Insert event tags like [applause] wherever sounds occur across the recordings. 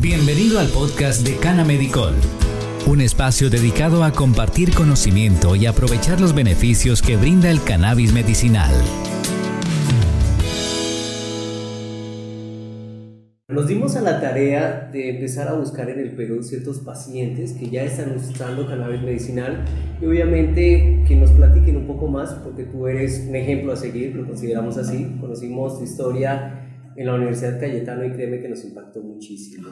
Bienvenido al podcast de Cana Medicol, un espacio dedicado a compartir conocimiento y aprovechar los beneficios que brinda el cannabis medicinal. Nos dimos a la tarea de empezar a buscar en el Perú ciertos pacientes que ya están usando cannabis medicinal y obviamente que nos platiquen un poco más porque tú eres un ejemplo a seguir, lo consideramos así. Conocimos tu historia en la Universidad Cayetano y créeme que nos impactó muchísimo.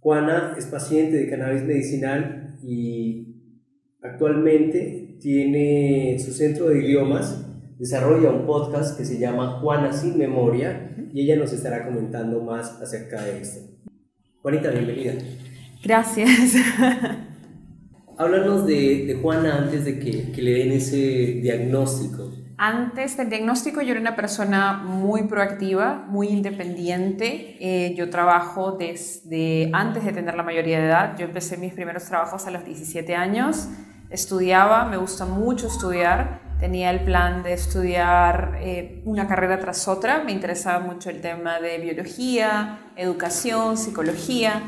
Juana es paciente de cannabis medicinal y actualmente tiene su centro de idiomas, desarrolla un podcast que se llama Juana sin memoria y ella nos estará comentando más acerca de esto. Juanita, bienvenida. Gracias. Háblanos de, de Juana antes de que, que, le den ese diagnóstico. Antes del diagnóstico yo era una persona muy proactiva, muy independiente. Eh, yo trabajo desde antes de tener la mayoría de edad. Yo empecé mis primeros trabajos a los 17 años. Estudiaba, me gusta mucho estudiar tenía el plan de estudiar eh, una carrera tras otra. Me interesaba mucho el tema de biología, educación, psicología.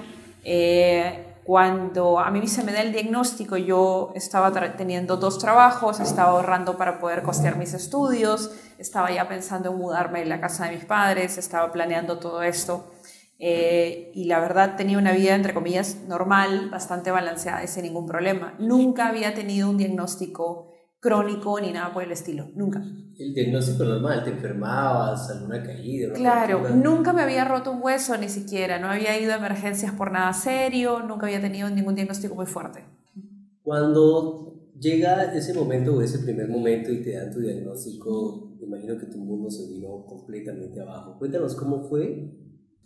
Eh, cuando a mí se me da el diagnóstico, yo estaba teniendo dos trabajos, estaba ahorrando para poder costear mis estudios, estaba ya pensando en mudarme en la casa de mis padres, estaba planeando todo esto. Eh, y la verdad tenía una vida, entre comillas, normal, bastante balanceada y sin ningún problema. Nunca había tenido un diagnóstico crónico ni nada por el estilo, nunca. El diagnóstico normal, te enfermabas, alguna caída. Claro, nunca me había roto un hueso ni siquiera, no había ido a emergencias por nada serio, nunca había tenido ningún diagnóstico muy fuerte. Cuando llega ese momento o ese primer momento y te dan tu diagnóstico, me imagino que tu mundo se vino completamente abajo. Cuéntanos cómo fue.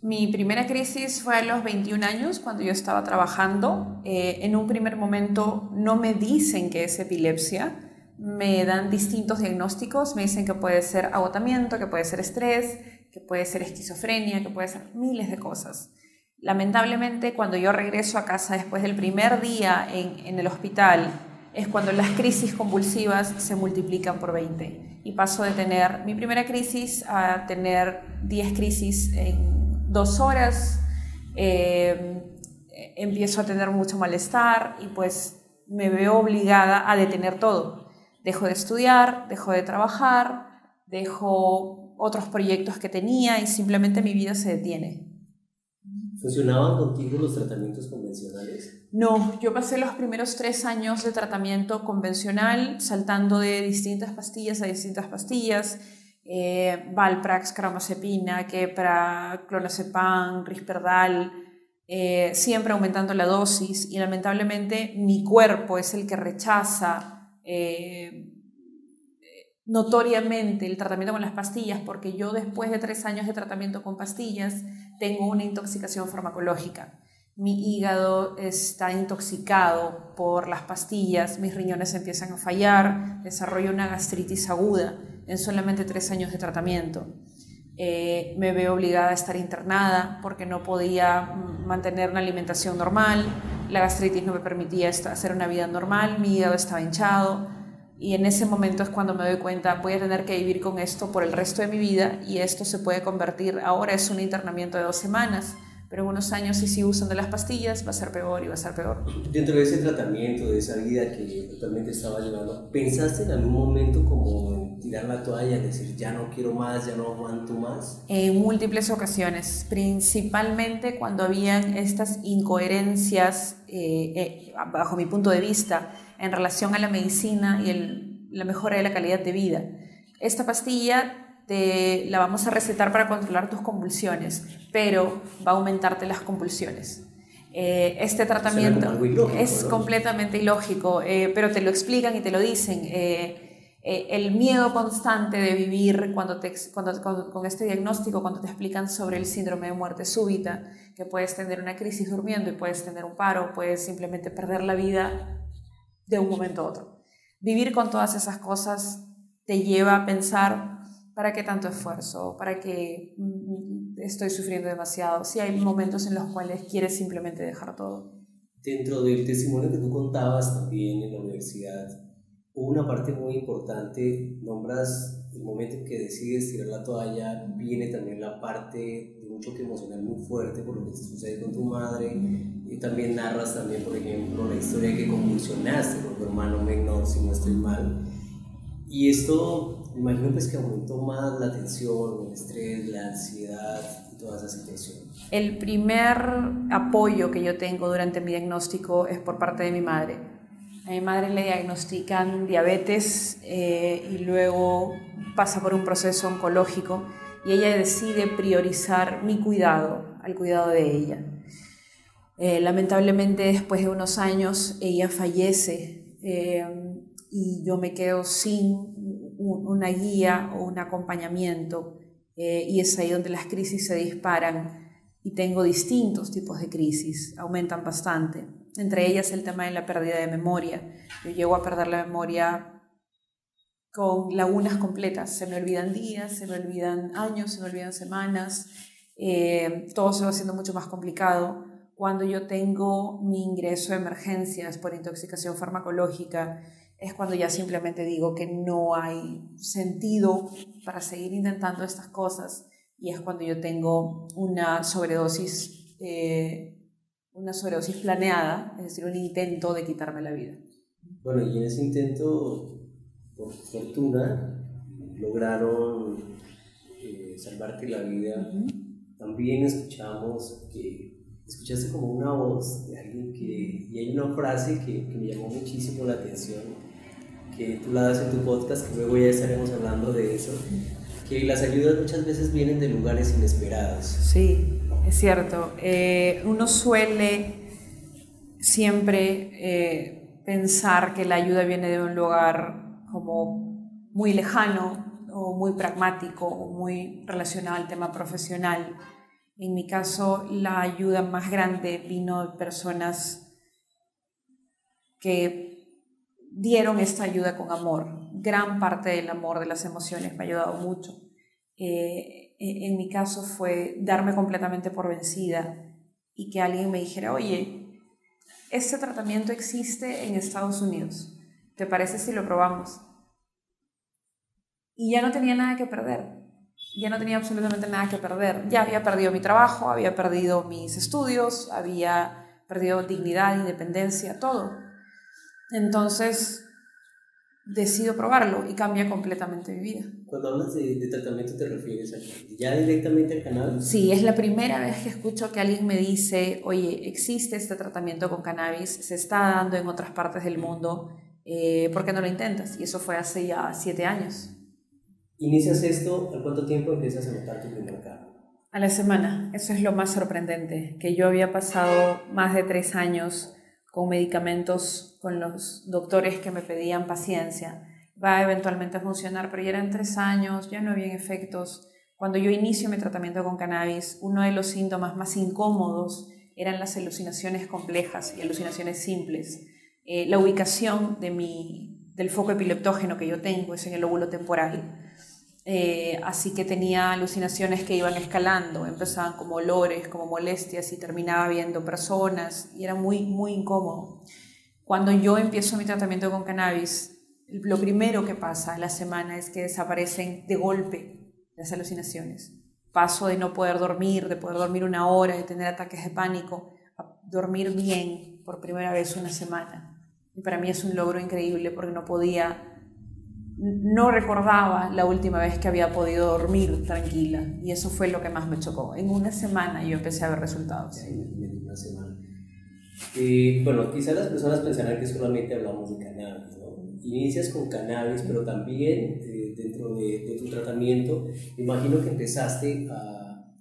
Mi primera crisis fue a los 21 años, cuando yo estaba trabajando. Eh, en un primer momento no me dicen que es epilepsia, me dan distintos diagnósticos, me dicen que puede ser agotamiento, que puede ser estrés, que puede ser esquizofrenia, que puede ser miles de cosas. Lamentablemente, cuando yo regreso a casa después del primer día en, el hospital, es cuando las crisis convulsivas se multiplican por 20. Y paso de tener mi primera crisis a tener 10 crisis en dos horas. Eh, empiezo a tener mucho malestar y pues me veo obligada a detener todo Dejo de estudiar, dejo de trabajar, dejo otros proyectos que tenía y simplemente mi vida se detiene. ¿Funcionaban contigo los tratamientos convencionales? No, yo pasé los primeros tres años de tratamiento convencional saltando de distintas pastillas a distintas pastillas. Eh, Valprax, carbamazepina, Kepra, clonazepam, Risperdal, eh, siempre aumentando la dosis y lamentablemente mi cuerpo es el que rechaza eh, notoriamente el tratamiento con las pastillas, porque yo después de tres años de tratamiento con pastillas tengo una intoxicación farmacológica. Mi hígado está intoxicado por las pastillas, mis riñones empiezan a fallar, desarrollo una gastritis aguda en solamente tres años de tratamiento. Eh, me veo obligada a estar internada porque no podía mantener una alimentación normal, la gastritis no me permitía hacer una vida normal, mi hígado estaba hinchado y en ese momento es cuando me doy cuenta voy a tener que vivir con esto por el resto de mi vida y esto se puede convertir, ahora es un internamiento de dos semanas, pero en unos años si sigo usando las pastillas va a ser peor y va a ser peor. Dentro de ese tratamiento, de esa vida que totalmente estaba llevando, ¿pensaste en algún momento como tirar la toalla, decir ya no quiero más, ya no aguanto más? En múltiples ocasiones, principalmente cuando habían estas incoherencias, eh, eh, bajo mi punto de vista, en relación a la medicina y el, la mejora de la calidad de vida. Esta pastilla te la vamos a recetar para controlar tus convulsiones, pero va a aumentarte las convulsiones. Eh, este tratamiento es completamente ilógico, eh, pero te lo explican y te lo dicen. Eh, el miedo constante de vivir cuando te, cuando, con este diagnóstico, cuando te explican sobre el síndrome de muerte súbita, que puedes tener una crisis durmiendo y puedes tener un paro, puedes simplemente perder la vida de un momento a otro. Vivir con todas esas cosas te lleva a pensar ¿Para qué tanto esfuerzo? ¿Para qué mm, estoy sufriendo demasiado? Si hay momentos en los cuales quieres simplemente dejar todo. Dentro del testimonio que tú contabas también en la universidad, una parte muy importante, nombras el momento en que decides tirar la toalla, viene también la parte de un choque emocional muy fuerte por lo que sucede con tu madre, y también narras también, por ejemplo, la historia que convulsionaste con tu hermano menor, si no estoy mal. Y esto, me imagino pues que aumentó más la tensión, el estrés, la ansiedad y toda esa situación. El primer apoyo que yo tengo durante mi diagnóstico es por parte de mi madre. A mi madre le diagnostican diabetes eh, y luego pasa por un proceso oncológico y ella decide priorizar mi cuidado al cuidado de ella. Eh, lamentablemente después de unos años ella fallece eh, y yo me quedo sin una guía o un acompañamiento eh, y es ahí donde las crisis se disparan y tengo distintos tipos de crisis, aumentan bastante, entre ellas el tema de la pérdida de memoria. Yo llego a perder la memoria con lagunas completas, se me olvidan días, se me olvidan años, se me olvidan semanas, todo se va haciendo mucho más complicado. Cuando yo tengo mi ingreso de emergencias por intoxicación farmacológica, es cuando ya simplemente digo que no hay sentido para seguir intentando estas cosas y es cuando yo tengo una sobredosis, eh, una sobredosis planeada, es decir, un intento de quitarme la vida. Bueno, y en ese intento, por fortuna, lograron eh, salvarte la vida. También escuchamos que escuchaste como una voz de alguien que, y hay una frase que, que, me llamó muchísimo la atención, que tú la das en tu podcast, que luego ya estaremos hablando de eso, que las ayudas muchas veces vienen de lugares inesperados. Sí, es cierto. Eh, uno suele siempre eh, pensar que la ayuda viene de un lugar como muy lejano o muy pragmático o muy relacionado al tema profesional en mi caso, la ayuda más grande vino de personas que dieron esta ayuda con amor. Gran parte del amor, de las emociones, me ha ayudado mucho. Eh, en mi caso fue darme completamente por vencida y que alguien me dijera, oye, este tratamiento existe en Estados Unidos, ¿te parece si lo probamos? Y ya no tenía nada que perder ya no tenía absolutamente nada que perder. Ya había perdido mi trabajo, había perdido mis estudios, había perdido dignidad, independencia, todo. Entonces decido probarlo y cambia completamente mi vida. Cuando hablas de, tratamiento, ¿te refieres a, ya directamente al canal? Sí, es la primera vez que escucho que alguien me dice, oye, existe este tratamiento con cannabis, se está dando en otras partes del mundo, eh, ¿por qué no lo intentas? Y eso fue hace ya siete años. Inicias esto, ¿al cuánto tiempo empiezas a notar tu primer cambio? A la semana, eso es lo más sorprendente, que yo había pasado más de tres años con medicamentos, con los doctores que me pedían paciencia. Va eventualmente a funcionar, pero ya eran tres años, ya no habían efectos. Cuando yo inicio mi tratamiento con cannabis, uno de los síntomas más incómodos eran las alucinaciones complejas y alucinaciones simples. Eh, la ubicación de mi, del foco epileptógeno que yo tengo es en el lóbulo temporal eh, así que tenía alucinaciones que iban escalando, empezaban como olores, como molestias y terminaba viendo personas y era muy, muy incómodo. Cuando yo empiezo mi tratamiento con cannabis, lo primero que pasa a la semana es que desaparecen de golpe las alucinaciones. Paso de no poder dormir, de poder dormir una hora, de tener ataques de pánico, a dormir bien por primera vez una semana. Y para mí es un logro increíble porque no podía no recordaba la última vez que había podido dormir tranquila y eso fue lo que más me chocó. En una semana yo empecé a ver resultados. En una semana. Bueno, quizás las personas pensarán que solamente hablamos de cannabis, ¿no? Inicias con cannabis, pero también eh, dentro de, tu tratamiento, imagino que empezaste a,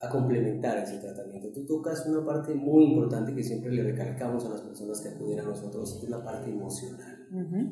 a complementar ese tratamiento. Tú tocas una parte muy importante que siempre le recalcamos a las personas que acuden a nosotros, es la parte emocional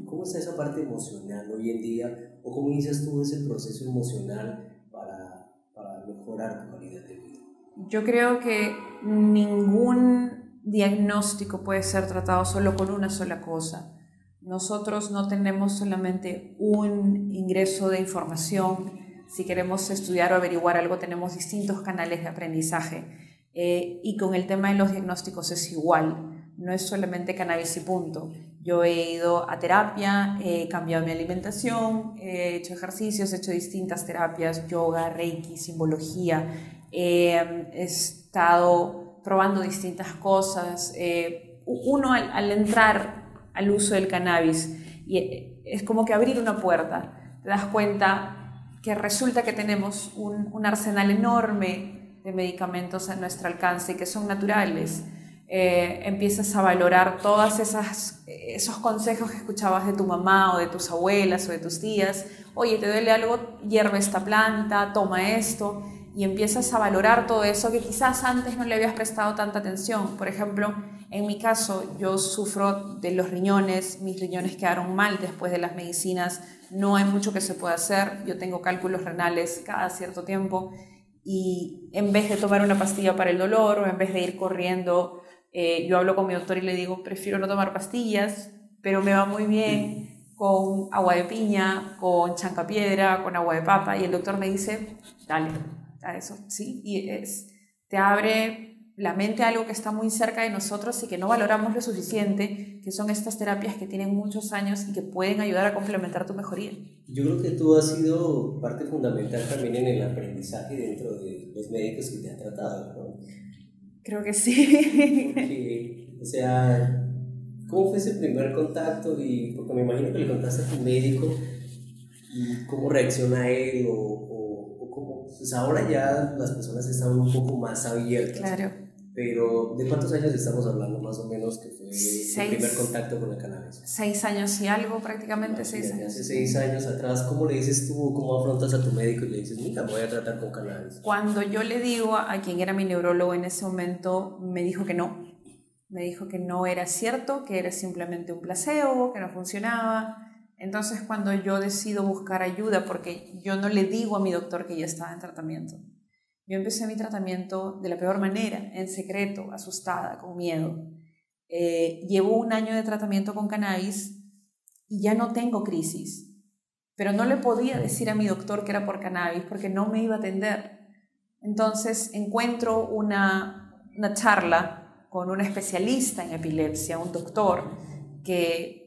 ¿Cómo está esa parte emocional hoy en día? ¿O cómo inicias tú ese proceso emocional para, para mejorar tu calidad de vida? Yo creo que ningún diagnóstico puede ser tratado solo con una sola cosa. Nosotros no tenemos solamente un ingreso de información. Si queremos estudiar o averiguar algo, tenemos distintos canales de aprendizaje. Eh, y con el tema de los diagnósticos es igual no es solamente cannabis y punto. Yo he ido a terapia, he cambiado mi alimentación, he hecho ejercicios, he hecho distintas terapias, yoga, reiki, simbología, he estado probando distintas cosas. Eh, uno al, entrar al uso del cannabis, y es como que abrir una puerta, te das cuenta que resulta que tenemos un, un arsenal enorme de medicamentos a nuestro alcance que son naturales eh, empiezas a valorar todos esos consejos que escuchabas de tu mamá o de tus abuelas o de tus tías. Oye, ¿te duele algo? Hierve esta planta, toma esto. Y empiezas a valorar todo eso que quizás antes no le habías prestado tanta atención. Por ejemplo, en mi caso, yo sufro de los riñones, mis riñones quedaron mal después de las medicinas, no hay mucho que se pueda hacer, yo tengo cálculos renales cada cierto tiempo y en vez de tomar una pastilla para el dolor o en vez de ir corriendo eh, yo hablo con mi doctor y le digo, prefiero no tomar pastillas, pero me va muy bien con agua de piña, con chancapiedra, con agua de papa. Y el doctor me dice, dale, a eso, ¿sí? Y es, te abre la mente a algo que está muy cerca de nosotros y que no valoramos lo suficiente, que son estas terapias que tienen muchos años y que pueden ayudar a complementar tu mejoría. Yo creo que tú has sido parte fundamental también en el aprendizaje dentro de los médicos que te han tratado, ¿no? Creo que sí. o sea, ¿cómo fue ese primer contacto? Y, porque me imagino que le contaste a tu médico y cómo reacciona él o, o, cómo... Pues ahora ya las personas están un poco más abiertas. Claro. Pero, ¿de cuántos años estamos hablando más o menos que fue el primer contacto con el cannabis? Seis años y algo, prácticamente seis años. Hace seis años atrás, ¿cómo le dices tú, cómo afrontas a tu médico y le dices, mira, voy a tratar con cannabis? Cuando yo le digo a quien era mi neurólogo en ese momento, me dijo que no. Me dijo que no era cierto, que era simplemente un placebo, que no funcionaba. Entonces, cuando yo decido buscar ayuda, porque yo no le digo a mi doctor que ya estaba en tratamiento, yo empecé mi tratamiento de la peor manera, en secreto, asustada, con miedo. Eh, llevo un año de tratamiento con cannabis y ya no tengo crisis, pero no le podía decir a mi doctor que era por cannabis porque no me iba a atender. Entonces encuentro una, una charla con un especialista en epilepsia, un doctor que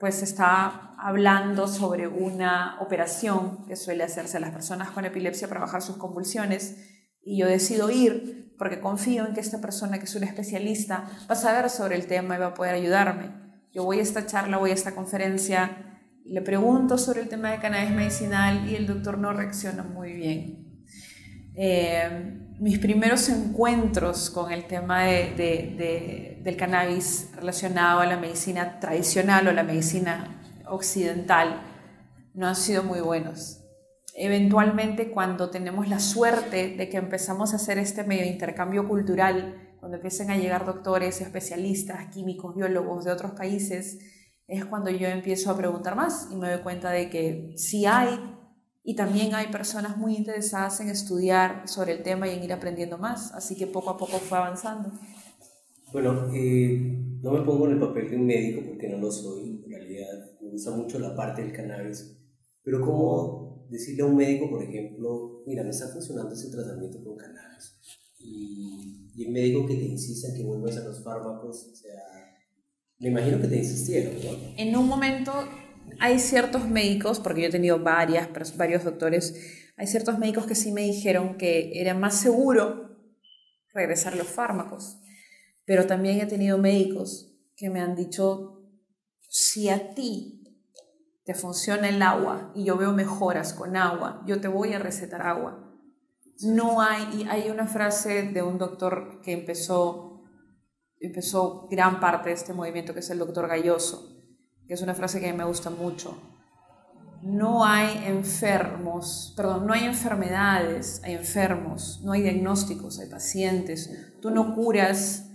pues está hablando sobre una operación que suele hacerse a las personas con epilepsia para bajar sus convulsiones y yo decido ir porque confío en que esta persona que es una especialista va a saber sobre el tema y va a poder ayudarme. Yo voy a esta charla, voy a esta conferencia, le pregunto sobre el tema de cannabis medicinal y el doctor no reacciona muy bien. Eh, mis primeros encuentros con el tema del cannabis relacionado a la medicina tradicional o la medicina occidental no han sido muy buenos. Eventualmente cuando tenemos la suerte de que empezamos a hacer este medio de intercambio cultural, cuando empiecen a llegar doctores, especialistas, químicos, biólogos de otros países, es cuando yo empiezo a preguntar más y me doy cuenta de que sí hay y también hay personas muy interesadas en estudiar sobre el tema y en ir aprendiendo más, así que poco a poco fue avanzando. Bueno, eh, no me pongo en el papel de un médico porque no lo soy, en realidad me gusta mucho la parte del cannabis, pero ¿cómo decirle a un médico, por ejemplo, mira, me está funcionando ese tratamiento con cannabis? Y, y el médico que te insista en que vuelvas a los fármacos, o sea, me imagino que te insistieron, ¿no? En un momento hay ciertos médicos, porque yo he tenido varias, varios doctores, hay ciertos médicos que sí me dijeron que era más seguro regresar los fármacos, pero también he tenido médicos que me han dicho, si a ti te funciona el agua y yo veo mejoras con agua, yo te voy a recetar agua. No hay, y hay una frase de un doctor que empezó, empezó gran parte de este movimiento, que es el doctor Galloso, que es una frase que a mí me gusta mucho. No hay enfermos, perdón, no hay enfermedades, hay enfermos, no hay diagnósticos, hay pacientes. Tú no curas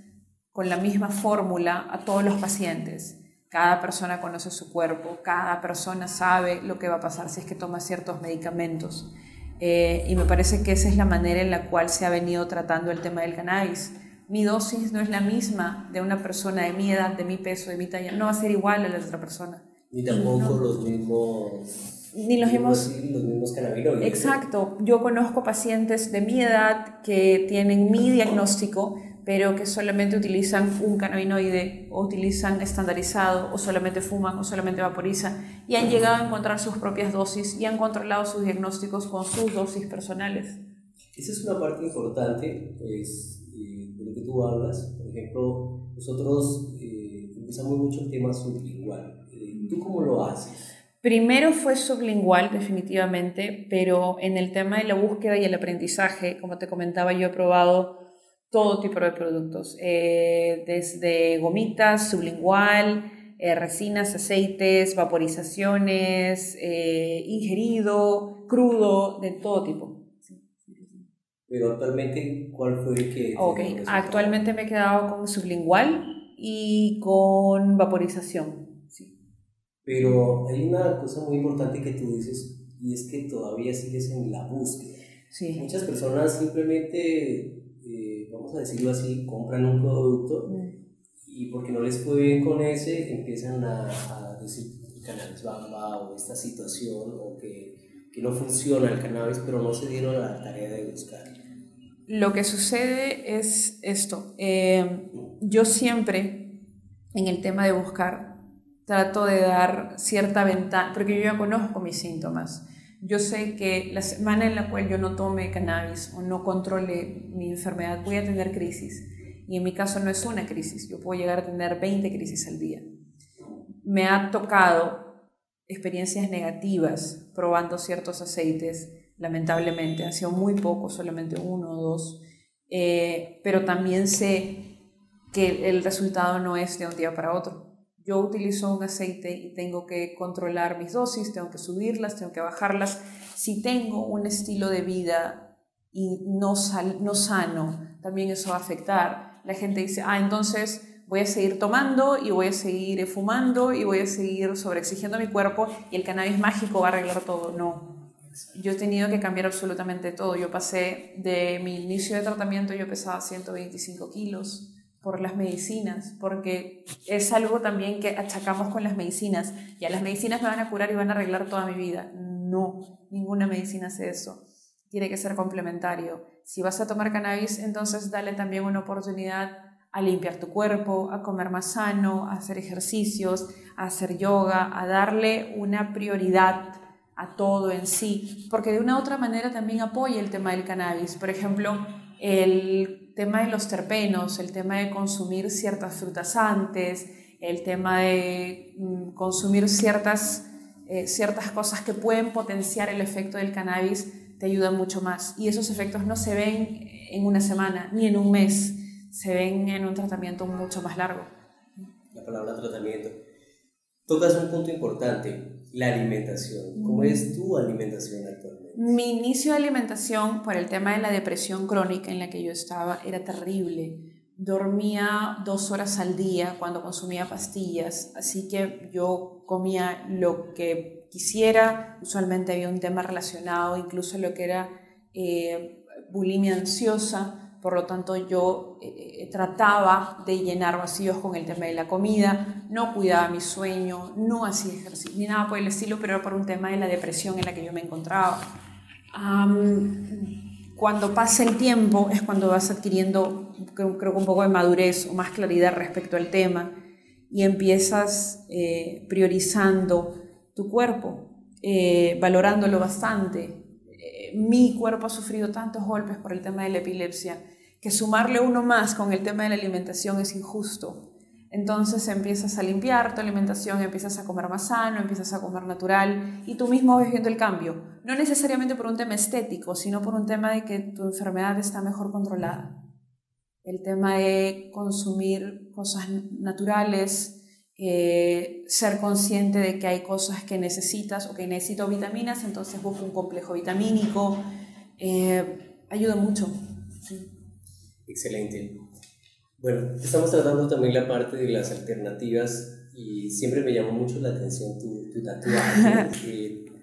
con la misma fórmula a todos los pacientes. Cada persona conoce su cuerpo, cada persona sabe lo que va a pasar si es que toma ciertos medicamentos. Eh, y me parece que esa es la manera en la cual se ha venido tratando el tema del cannabis mi dosis no es la misma de una persona de mi edad, de mi peso, de mi talla, no va a ser igual a la otra persona. Ni tampoco los mismos... Ni los mismos... Los mismos Exacto. Yo conozco pacientes de mi edad que tienen mi diagnóstico, pero que solamente utilizan un cannabinoide o utilizan estandarizado o solamente fuman o solamente vaporizan y han llegado a encontrar sus propias dosis y han controlado sus diagnósticos con sus dosis personales. Esa es una parte importante pues, hablas. Por ejemplo, nosotros eh, empezamos mucho el tema sublingual. Eh, ¿Tú cómo lo haces? Primero fue sublingual, definitivamente, pero en el tema de la búsqueda y el aprendizaje, como te comentaba, yo he probado todo tipo de productos, eh, desde gomitas, sublingual, eh, resinas, aceites, vaporizaciones, eh, ingerido, crudo, de todo tipo. Pero actualmente, ¿cuál fue el que... Ok, actualmente me he quedado con sublingual y con vaporización. Sí. Pero hay una cosa muy importante que tú dices y es que todavía sigues en la búsqueda. Sí. Muchas personas simplemente vamos a decirlo así, compran un producto y porque no les fue bien con ese, empiezan a, a decir cannabis bamba o esta situación o que, que, no funciona el cannabis, pero no se dieron la tarea de buscar. Lo que sucede es esto. Eh, yo siempre, en el tema de buscar, trato de dar cierta ventaja, porque yo ya conozco mis síntomas yo sé que la semana en la cual yo no tome cannabis o no controle mi enfermedad voy a tener crisis. Y en mi caso no es una crisis, yo puedo llegar a tener 20 crisis al día. Me ha tocado experiencias negativas probando ciertos aceites, lamentablemente, han sido muy pocos, solamente uno o dos, eh, pero también sé que el resultado no es de un día para otro yo utilizo un aceite y tengo que controlar mis dosis, tengo que subirlas, tengo que bajarlas. Si tengo un estilo de vida y no, no sano, también eso va a afectar. La gente dice, ah, entonces voy a seguir tomando y voy a seguir fumando y voy a seguir sobreexigiendo mi cuerpo y el cannabis mágico va a arreglar todo. No. Yo he tenido que cambiar absolutamente todo. Yo pasé de mi inicio de tratamiento, yo pesaba 125 kilos por las medicinas, porque es algo también que achacamos con las medicinas. Ya las medicinas me van a curar y van a arreglar toda mi vida. No, ninguna medicina hace eso. Tiene que ser complementario. Si vas a tomar cannabis, entonces dale también una oportunidad a limpiar tu cuerpo, a comer más sano, a hacer ejercicios, a hacer yoga, a darle una prioridad a todo en sí, porque de una u otra manera también apoya el tema del cannabis. Por ejemplo, el tema de los terpenos, el tema de consumir ciertas frutas antes, el tema de mm, consumir ciertas, eh, ciertas cosas que pueden potenciar el efecto del cannabis, te ayuda mucho más. Y esos efectos no se ven en una semana ni en un mes, se ven en un tratamiento mucho más largo. La palabra tratamiento. Tocas un punto importante, la alimentación. ¿Cómo es tu alimentación actualmente? Mi inicio de alimentación por el tema de la depresión crónica en la que yo estaba era terrible. Dormía dos horas al día cuando consumía pastillas, así que yo comía lo que quisiera. Usualmente había un tema relacionado, incluso lo que era eh, bulimia ansiosa. Por lo tanto, yo eh, eh, trataba de llenar vacíos con el tema de la comida, no cuidaba mi sueño, no hacía ejercicio ni nada por el estilo, pero era por un tema de la depresión en la que yo me encontraba cuando pasa el tiempo es cuando vas adquiriendo, creo, que un poco de madurez o más claridad respecto al tema y empiezas eh, priorizando tu cuerpo, eh, valorándolo bastante. Eh, mi cuerpo ha sufrido tantos golpes por el tema de la epilepsia que sumarle uno más con el tema de la alimentación es injusto. Entonces empiezas a limpiar tu alimentación, empiezas a comer más sano, empiezas a comer natural y tú mismo ves viendo el cambio. No necesariamente por un tema estético, sino por un tema de que tu enfermedad está mejor controlada. El tema de consumir cosas naturales, eh, ser consciente de que hay cosas que necesitas o que necesito vitaminas, entonces busco un complejo vitamínico. Eh, ayuda mucho. Excelente. Bueno, estamos tratando también la parte de las alternativas y siempre me llamó mucho la atención tu, tu tatuaje. [laughs]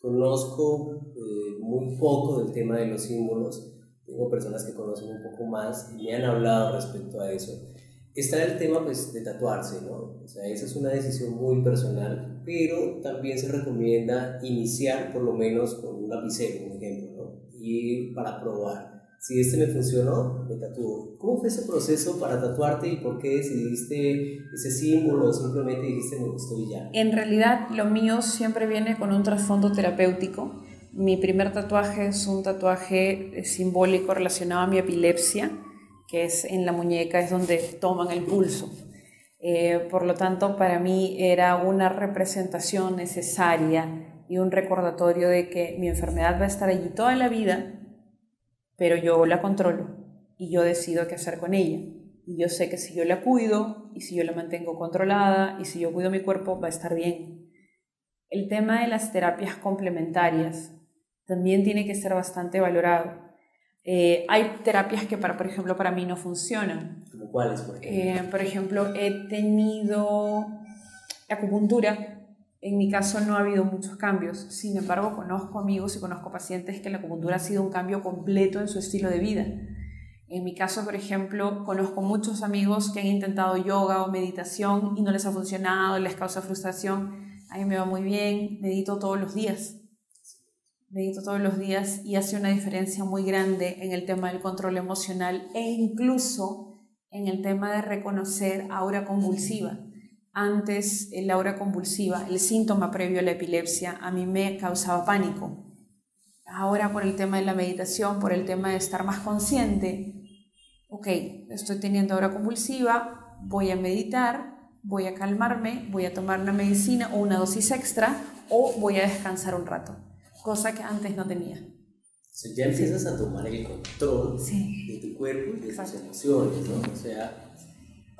conozco eh, muy poco del tema de los símbolos, tengo personas que conocen un poco más y me han hablado respecto a eso. Está el tema pues, de tatuarse, ¿no? O sea, esa es una decisión muy personal, pero también se recomienda iniciar por lo menos con un lapicero, un ejemplo, ¿no? Y para probar si este me funcionó, me tatúo. ¿Cómo fue ese proceso para tatuarte y por qué decidiste ese símbolo o simplemente dijiste me gustó ya? En realidad lo mío siempre viene con un trasfondo terapéutico. Mi primer tatuaje es un tatuaje simbólico relacionado a mi epilepsia, que es en la muñeca, es donde toman el pulso. Eh, por lo tanto, para mí era una representación necesaria y un recordatorio de que mi enfermedad va a estar allí toda la vida, pero yo la controlo y yo decido qué hacer con ella. Y yo sé que si yo la cuido y si yo la mantengo controlada y si yo cuido mi cuerpo, va a estar bien. El tema de las terapias complementarias también tiene que ser bastante valorado. Eh, hay terapias que, para, por ejemplo, para mí no funcionan. ¿Como cuáles, por ejemplo? Eh, por ejemplo, he tenido acupuntura. En mi caso no ha habido muchos cambios. Sin embargo, conozco amigos y conozco pacientes que la acupuntura ha sido un cambio completo en su estilo de vida. En mi caso, por ejemplo, conozco muchos amigos que han intentado yoga o meditación y no les ha funcionado, les causa frustración. A mí me va muy bien, medito todos los días medito todos los días y hace una diferencia muy grande en el tema del control emocional e incluso en el tema de reconocer aura convulsiva. Antes, el aura convulsiva, el síntoma previo a la epilepsia, a mí me causaba pánico. Ahora, por el tema de la meditación, por el tema de estar más consciente, ok, estoy teniendo aura convulsiva, voy a meditar, voy a calmarme, voy a tomar una medicina o una dosis extra o voy a descansar un rato cosa que antes no tenía. Ya empiezas a tomar el control de tu cuerpo y de tus emociones, ¿no? O sea,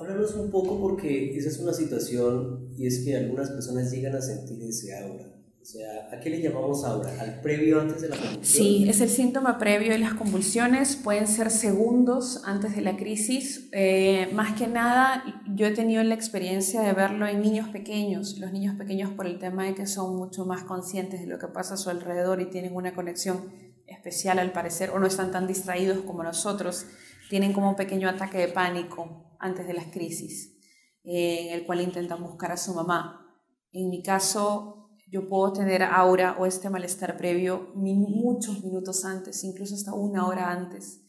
háblanos un poco porque esa es una situación y es que algunas personas llegan a sentir ese aura. O sea, ¿a qué le llamamos aura? ¿Al previo antes de la convulsión? Sí, es el síntoma previo de las convulsiones. Pueden ser segundos antes de la crisis. Eh, más que nada, yo he tenido la experiencia de verlo en niños pequeños. Los niños pequeños por el tema de que son mucho más conscientes de lo que pasa a su alrededor y tienen una conexión especial al parecer, o no están tan distraídos como nosotros, tienen como un pequeño ataque de pánico antes de las crisis, eh, en el cual intentan buscar a su mamá. En mi caso, yo puedo tener aura o este malestar previo muchos minutos antes, incluso hasta una hora antes.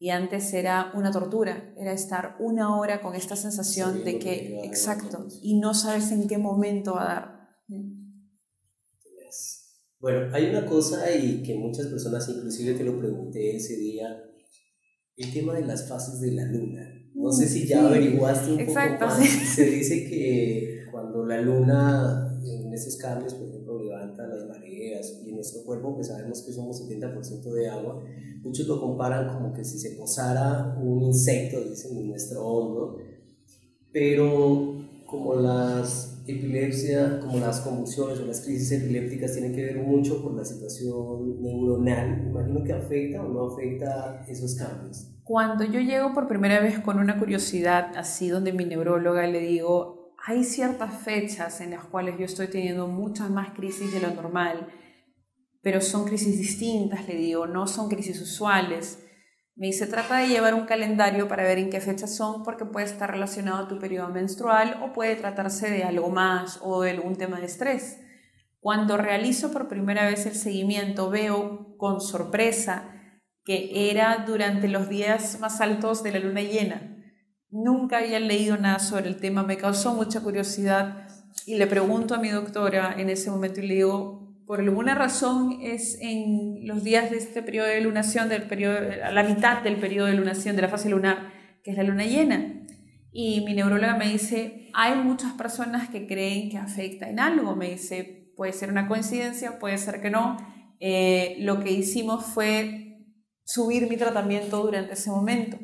Y antes era una tortura, era estar una hora con esta sensación de que, exacto, y no sabes en qué momento va a dar. Bueno, hay una cosa y que muchas personas, inclusive te lo pregunté ese día, el tema de las fases de la luna. No sé si ya averiguaste un poco más. Se dice que cuando la luna en esos cambios, por ejemplo, levanta las mareas y en nuestro cuerpo, que sabemos que somos 70% de agua, muchos lo comparan como que si se posara un insecto, dicen, en nuestro hombro, pero como las epilepsia, como las convulsiones o las crisis epilépticas tienen que ver mucho con la situación neuronal, imagino que afecta o no afecta esos cambios. Cuando yo llego por primera vez con una curiosidad así donde mi neuróloga le digo, hay ciertas fechas en las cuales yo estoy teniendo muchas más crisis de lo normal, pero son crisis distintas, le digo, no son crisis usuales. Me dice, trata de llevar un calendario para ver en qué fechas son, porque puede estar relacionado a tu periodo menstrual o puede tratarse de algo más o de algún tema de estrés. Cuando realizo por primera vez el seguimiento, veo con sorpresa que era durante los días más altos de la luna llena. Nunca había leído nada sobre el tema, me causó mucha curiosidad y le pregunto a mi doctora en ese momento y le digo, por alguna razón es en los días de este periodo de lunación, del periodo, a la mitad del periodo de lunación de la fase lunar, que es la luna llena. Y mi neuróloga me dice, hay muchas personas que creen que afecta en algo. Me dice, puede ser una coincidencia, puede ser que no. Eh, lo que hicimos fue subir mi tratamiento durante ese momento.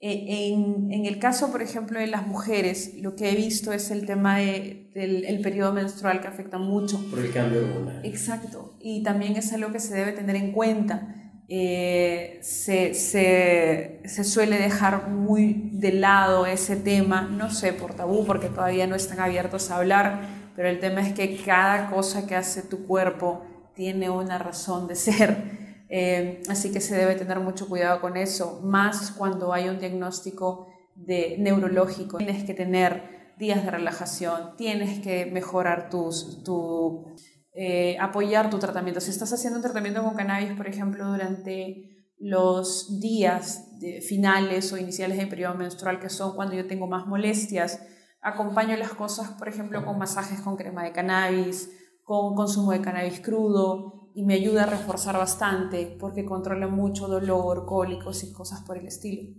Eh, en, el caso, por ejemplo, de las mujeres, lo que he visto es el tema del el periodo menstrual que afecta mucho. Por el cambio hormonal. Exacto. Y también es algo que se debe tener en cuenta. Eh, se, se, se, suele dejar muy de lado ese tema, no sé, por tabú, porque todavía no están abiertos a hablar, pero el tema es que cada cosa que hace tu cuerpo tiene una razón de ser. Eh, así que se debe tener mucho cuidado con eso, más cuando hay un diagnóstico de neurológico. Tienes que tener días de relajación, tienes que mejorar tus, tu, eh, apoyar tu tratamiento. Si estás haciendo un tratamiento con cannabis, por ejemplo, durante los días finales o iniciales de periodo menstrual, que son cuando yo tengo más molestias, acompaño las cosas, por ejemplo, con masajes con crema de cannabis, con consumo de cannabis crudo, y me ayuda a reforzar bastante porque controla mucho dolor, cólicos y cosas por el estilo.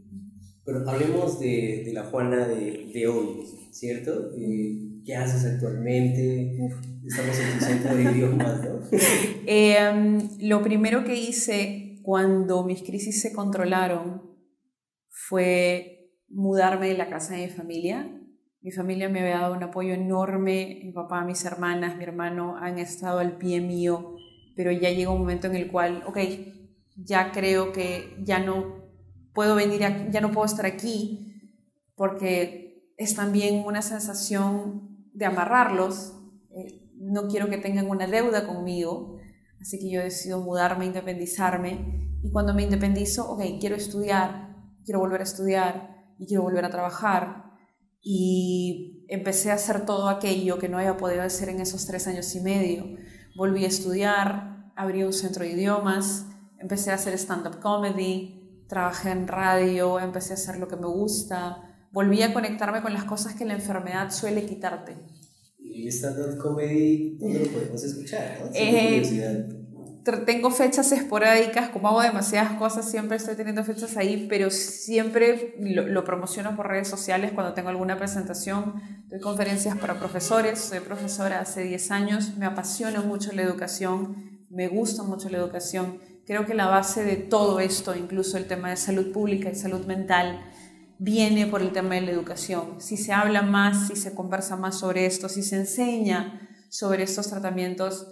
Pero hablemos de, de la Juana de, de hoy, ¿cierto? Eh, ¿Qué haces actualmente? Estamos en tu centro de idiomas, ¿no? [laughs] eh, lo primero que hice cuando mis crisis se controlaron fue mudarme de la casa de mi familia. Mi familia me había dado un apoyo enorme, mi papá, mis hermanas, mi hermano han estado al pie mío, pero ya llega un momento en el cual, ok, ya creo que ya no puedo venir, ya no puedo estar aquí, porque es también una sensación de amarrarlos. Eh, no quiero que tengan una deuda conmigo, así que yo decido mudarme, independizarme. Y cuando me independizo, ok, quiero estudiar, quiero volver a estudiar y quiero volver a trabajar. Y empecé a hacer todo aquello que no había podido hacer en esos tres años y medio. Volví a estudiar, abrí un centro de idiomas, empecé a hacer stand-up comedy, trabajé en radio, empecé a hacer lo que me gusta, volví a conectarme con las cosas que la enfermedad suele quitarte. ¿Y stand-up comedy dónde lo podemos escuchar? Eh, tengo fechas esporádicas, como hago demasiadas cosas, siempre estoy teniendo fechas ahí, pero siempre lo, lo, promociono por redes sociales cuando tengo alguna presentación. Doy conferencias para profesores, soy profesora hace 10 años, me apasiona mucho la educación, me gusta mucho la educación Creo que la base de todo esto, incluso el tema de salud pública y salud mental, viene por el tema de la educación. Si se habla más, si se conversa más sobre esto, si se enseña sobre estos tratamientos,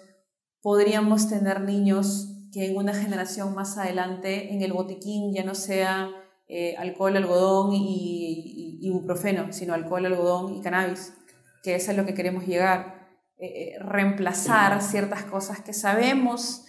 podríamos tener niños que en una generación más adelante en el botiquín ya no sea eh, alcohol, algodón y, ibuprofeno, sino alcohol, algodón y cannabis, que es a lo que queremos llegar. Eh, eh, reemplazar ciertas cosas que sabemos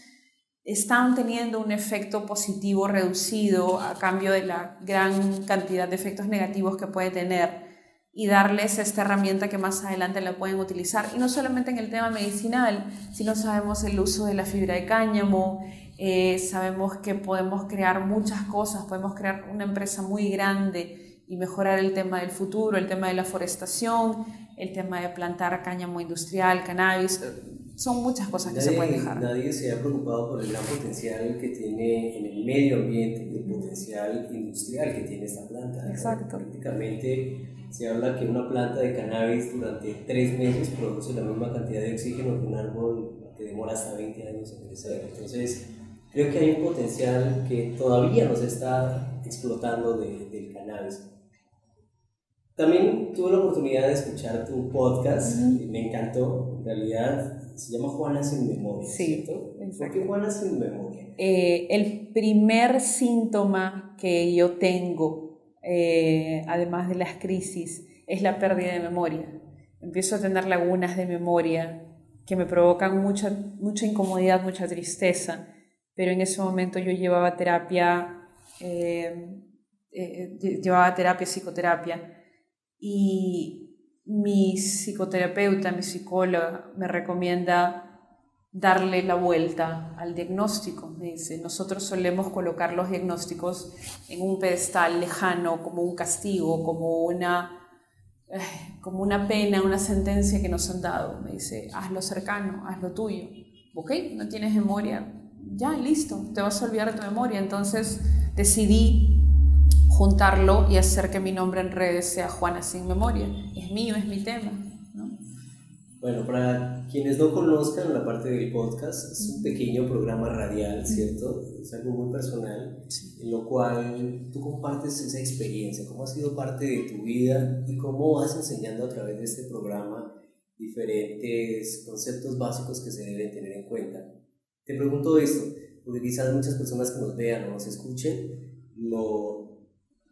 están teniendo un efecto positivo reducido a cambio de la gran cantidad de efectos negativos que puede tener y darles esta herramienta que más adelante la pueden utilizar. Y no solamente en el tema medicinal, sino sabemos el uso de la fibra de cáñamo, eh, sabemos que podemos crear muchas cosas, podemos crear una empresa muy grande y mejorar el tema del futuro, el tema de la forestación, el tema de plantar cáñamo industrial, cannabis, son muchas cosas que se pueden dejar. Nadie se ha preocupado por el gran potencial que tiene en el medio ambiente el potencial industrial que tiene esta planta. Exacto. Prácticamente se habla que una planta de cannabis durante tres meses produce la misma cantidad de oxígeno que un árbol que demora hasta 20 años en crecer. Entonces, creo que hay un potencial que todavía no se está explotando de, del cannabis. También tuve la oportunidad de escuchar tu podcast, y me encantó, en realidad se llama Juana sin memoria. Sí, ¿cierto? ¿Por qué Juana sin memoria? Eh, el primer síntoma que yo tengo, eh, además de las crisis, es la pérdida de memoria. Empiezo a tener lagunas de memoria que me provocan mucha, mucha incomodidad, mucha tristeza, pero en ese momento yo llevaba terapia, eh, llevaba terapia, psicoterapia, y mi psicoterapeuta, mi psicóloga, me recomienda darle la vuelta al diagnóstico. Me dice, nosotros solemos colocar los diagnósticos en un pedestal lejano, como un castigo, como una, eh, como una pena, una sentencia que nos han dado. Me dice, hazlo cercano, hazlo tuyo. ¿Ok? ¿No tienes memoria? Ya, listo, te vas a olvidar de tu memoria. Entonces decidí juntarlo y hacer que mi nombre en redes sea Juana sin memoria. Es mío, es mi tema. Bueno, para quienes no conozcan la parte del podcast, es un pequeño programa radial, ¿cierto? Es algo muy personal, en lo cual tú compartes esa experiencia, cómo ha sido parte de tu vida y cómo vas enseñando a través de este programa diferentes conceptos básicos que se deben tener en cuenta. Te pregunto esto, porque quizás muchas personas que nos vean o nos escuchen lo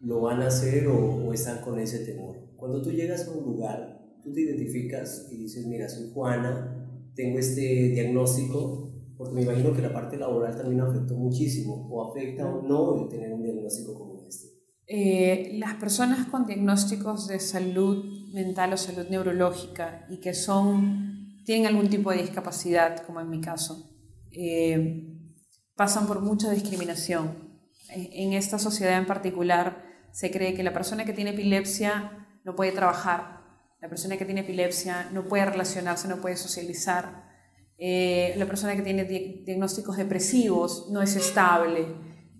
lo van a hacer o, están con ese temor. Cuando tú llegas a un lugar, tú te identificas y dices, mira, soy Juana, tengo este diagnóstico, porque me imagino que la parte laboral también afectó muchísimo, o afecta o no el tener un diagnóstico como este. Eh, las personas con diagnósticos de salud mental o salud neurológica y que son, tienen algún tipo de discapacidad, como en mi caso, eh, pasan por mucha discriminación en esta sociedad en particular se cree que la persona que tiene epilepsia no puede trabajar, la persona que tiene epilepsia no puede relacionarse, no puede socializar, eh, la persona que tiene diagnósticos depresivos no es estable,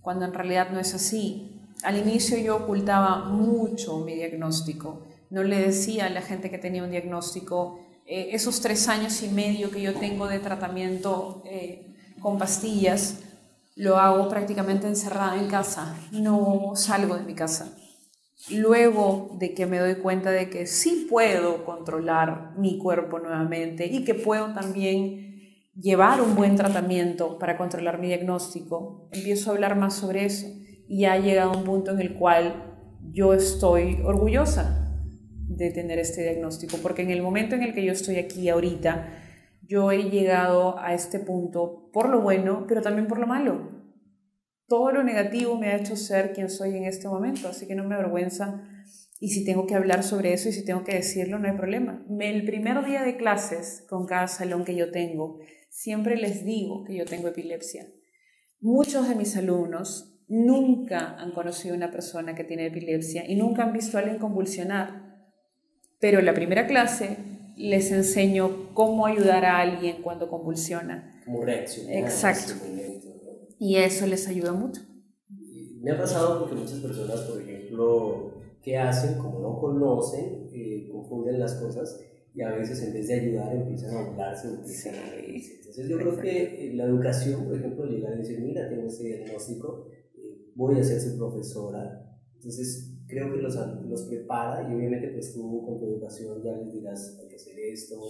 cuando en realidad no es así. Al inicio yo ocultaba mucho mi diagnóstico, no le decía a la gente que tenía un diagnóstico, eh, esos tres años y medio que yo tengo de tratamiento eh, con pastillas, lo hago prácticamente encerrada en casa, no salgo de mi casa. Luego de que me doy cuenta de que sí puedo controlar mi cuerpo nuevamente y que puedo también llevar un buen tratamiento para controlar mi diagnóstico, empiezo a hablar más sobre eso y ha llegado un punto en el cual yo estoy orgullosa de tener este diagnóstico, porque en el momento en el que yo estoy aquí ahorita, yo he llegado a este punto por lo bueno, pero también por lo malo. Todo lo negativo me ha hecho ser quien soy en este momento, así que no me avergüenza. Y si tengo que hablar sobre eso y si tengo que decirlo, no hay problema. El primer día de clases con cada salón que yo tengo, siempre les digo que yo tengo epilepsia. Muchos de mis alumnos nunca han conocido a una persona que tiene epilepsia y nunca han visto a alguien convulsionar. Pero en la primera clase les enseño cómo ayudar a alguien cuando convulsiona. Cómo reaccionar. Exacto. Y eso les ayuda mucho. Me ha pasado porque muchas personas, por ejemplo, ¿qué hacen? Como no conocen, eh, confunden las cosas y a veces en vez de ayudar empiezan a burlarse, empiezan a reírse. Entonces yo creo que eh, la educación, por ejemplo, llegar y decir, mira, tengo este diagnóstico, eh, voy a ser su profesora. Entonces creo que los, los prepara y obviamente pues tú con tu educación ya les dirás, hay que hacer esto,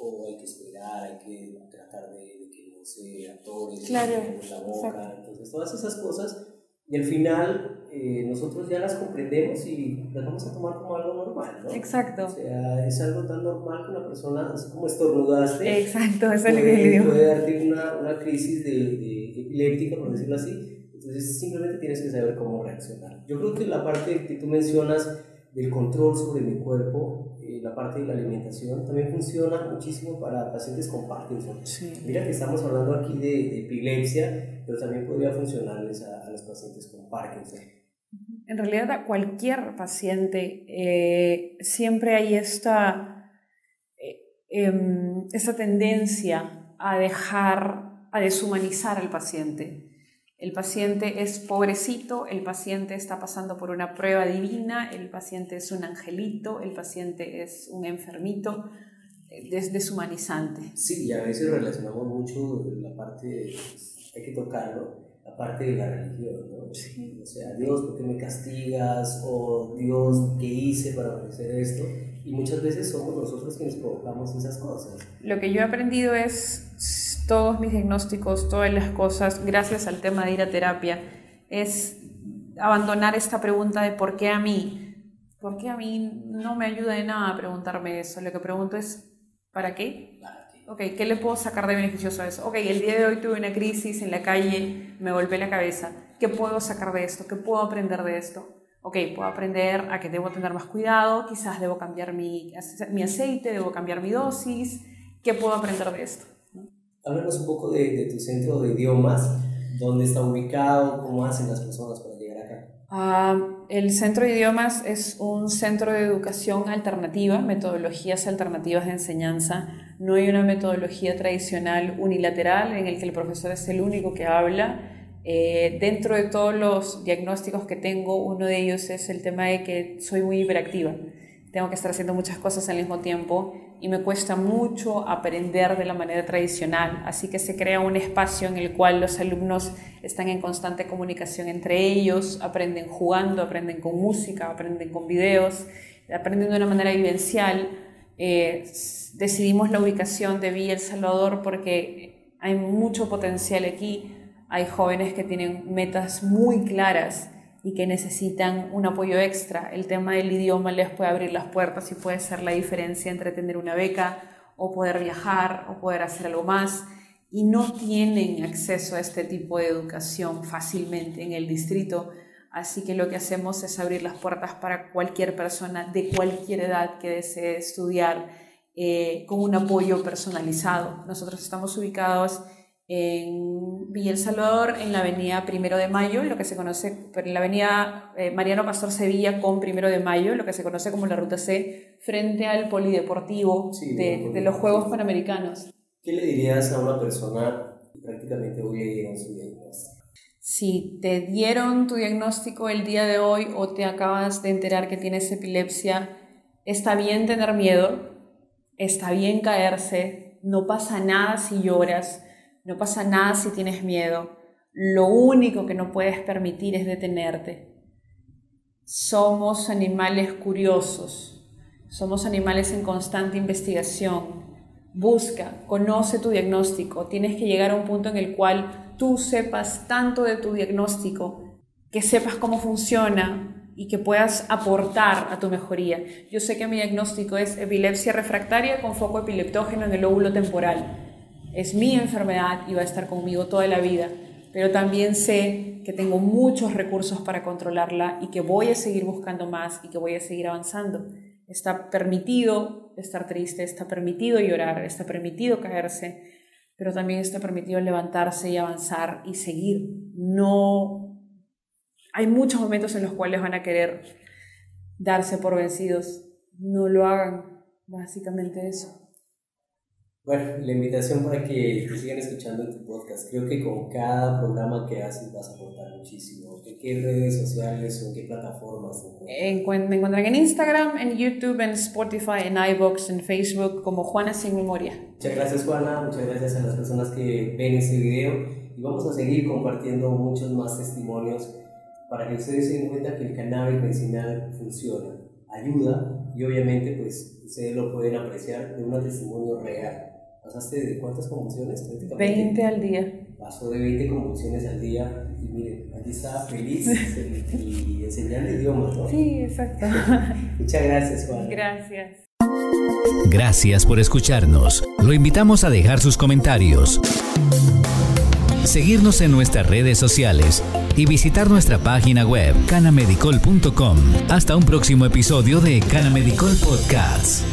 o hay que esperar, hay que tratar de, que no se actores claro, la boca, entonces todas esas cosas. Y al final eh, nosotros ya las comprendemos y las vamos a tomar como algo normal, ¿no? Exacto. O sea, es algo tan normal que una persona, así como estornudaste, Exacto, es puede, puede darte una, una crisis de, de epiléptica, por decirlo así, entonces simplemente tienes que saber cómo reaccionar. Yo creo que la parte que tú mencionas del control sobre mi cuerpo, eh, la parte de la alimentación, también funciona muchísimo para pacientes con Parkinson. Mira que estamos hablando aquí de, epilepsia, pero también podría funcionarles a, los pacientes con Parkinson. En realidad a cualquier paciente eh, siempre hay esta, eh, em, esta tendencia a dejar, a deshumanizar al paciente. El paciente es pobrecito, el paciente está pasando por una prueba divina, el paciente es un angelito, el paciente es un enfermito, es deshumanizante. Sí, y a veces relacionamos mucho la parte, hay que tocarlo, la parte de la religión, ¿no? O sea, Dios, ¿por qué me castigas? O Dios, ¿qué hice para merecer esto? Y muchas veces somos nosotros quienes provocamos esas cosas. Lo que yo he aprendido es todos mis diagnósticos, todas las cosas, gracias al tema de ir a terapia, es abandonar esta pregunta de por qué a mí. ¿Por qué a mí no me ayuda de nada preguntarme eso? Lo que pregunto es, ¿para qué? Ok, ¿qué le puedo sacar de beneficioso a eso? Ok, el día de hoy tuve una crisis en la calle, me golpeé la cabeza. ¿Qué puedo sacar de esto? ¿Qué puedo aprender de esto? Ok, puedo aprender a que debo tener más cuidado, quizás debo cambiar mi, mi aceite, debo cambiar mi dosis. ¿Qué puedo aprender de esto? Háblanos un poco de, de, tu centro de idiomas, dónde está ubicado, cómo hacen las personas para llegar acá. Uh, el centro de idiomas es un centro de educación alternativa, metodologías alternativas de enseñanza. No hay una metodología tradicional unilateral en el que el profesor es el único que habla. Eh, dentro de todos los diagnósticos que tengo, uno de ellos es el tema de que soy muy hiperactiva. Tengo que estar haciendo muchas cosas al mismo tiempo y me cuesta mucho aprender de la manera tradicional, así que se crea un espacio en el cual los alumnos están en constante comunicación entre ellos, aprenden jugando, aprenden con música, aprenden con videos, aprenden de una manera vivencial. Eh, decidimos la ubicación de Villa El Salvador porque hay mucho potencial aquí, hay jóvenes que tienen metas muy claras y que necesitan un apoyo extra. El tema del idioma les puede abrir las puertas y puede ser la diferencia entre tener una beca o poder viajar o poder hacer algo más y no tienen acceso a este tipo de educación fácilmente en el distrito. Así que lo que hacemos es abrir las puertas para cualquier persona de cualquier edad que desee estudiar eh, con un apoyo personalizado. Nosotros estamos ubicados en Villa El Salvador, en la avenida Primero de Mayo, lo que se conoce, en la avenida eh, Mariano Pastor Sevilla con Primero de Mayo, lo que se conoce como la Ruta C, frente al polideportivo de, de, los Juegos Panamericanos. ¿Qué le dirías a una persona que prácticamente hoy le dieron su diagnóstico? Si te dieron tu diagnóstico el día de hoy o te acabas de enterar que tienes epilepsia, está bien tener miedo, está bien caerse, no pasa nada si lloras, no pasa nada si tienes miedo. Lo único que no puedes permitir es detenerte. Somos animales curiosos, somos animales en constante investigación. Busca, conoce tu diagnóstico. Tienes que llegar a un punto en el cual tú sepas tanto de tu diagnóstico, que sepas cómo funciona y que puedas aportar a tu mejoría. Yo sé que mi diagnóstico es epilepsia refractaria con foco epileptógeno en el lóbulo temporal es mi enfermedad y va a estar conmigo toda la vida, pero también sé que tengo muchos recursos para controlarla y que voy a seguir buscando más y que voy a seguir avanzando. Está permitido estar triste, está permitido llorar, está permitido caerse, pero también está permitido levantarse y avanzar y seguir. No hay muchos momentos en los cuales van a querer darse por vencidos. No lo hagan, básicamente eso. Bueno, la invitación para que te sigan escuchando en tu podcast. Creo que con cada programa que haces vas a aportar muchísimo. ¿En qué redes sociales o en qué plataformas? me encuentran en Instagram, en YouTube, en Spotify, en iBox, en Facebook como Juana Sin Memoria. Muchas gracias Juana, muchas gracias a las personas que ven este video y vamos a seguir compartiendo muchos más testimonios para que ustedes se den cuenta que el cannabis medicinal funciona, ayuda y obviamente pues ustedes lo pueden apreciar de un testimonio real pasaste de cuántas convulsiones 20 al día. Pasó de 20 convulsiones al día y miren, aquí está feliz y enseñando idiomas, ¿no? Sí, exacto. [laughs] Muchas gracias, Juan. Gracias. Gracias por escucharnos. Lo invitamos a dejar sus comentarios, seguirnos en nuestras redes sociales y visitar nuestra página web canamedicol.com. Hasta un próximo episodio de Canamedicol Podcast.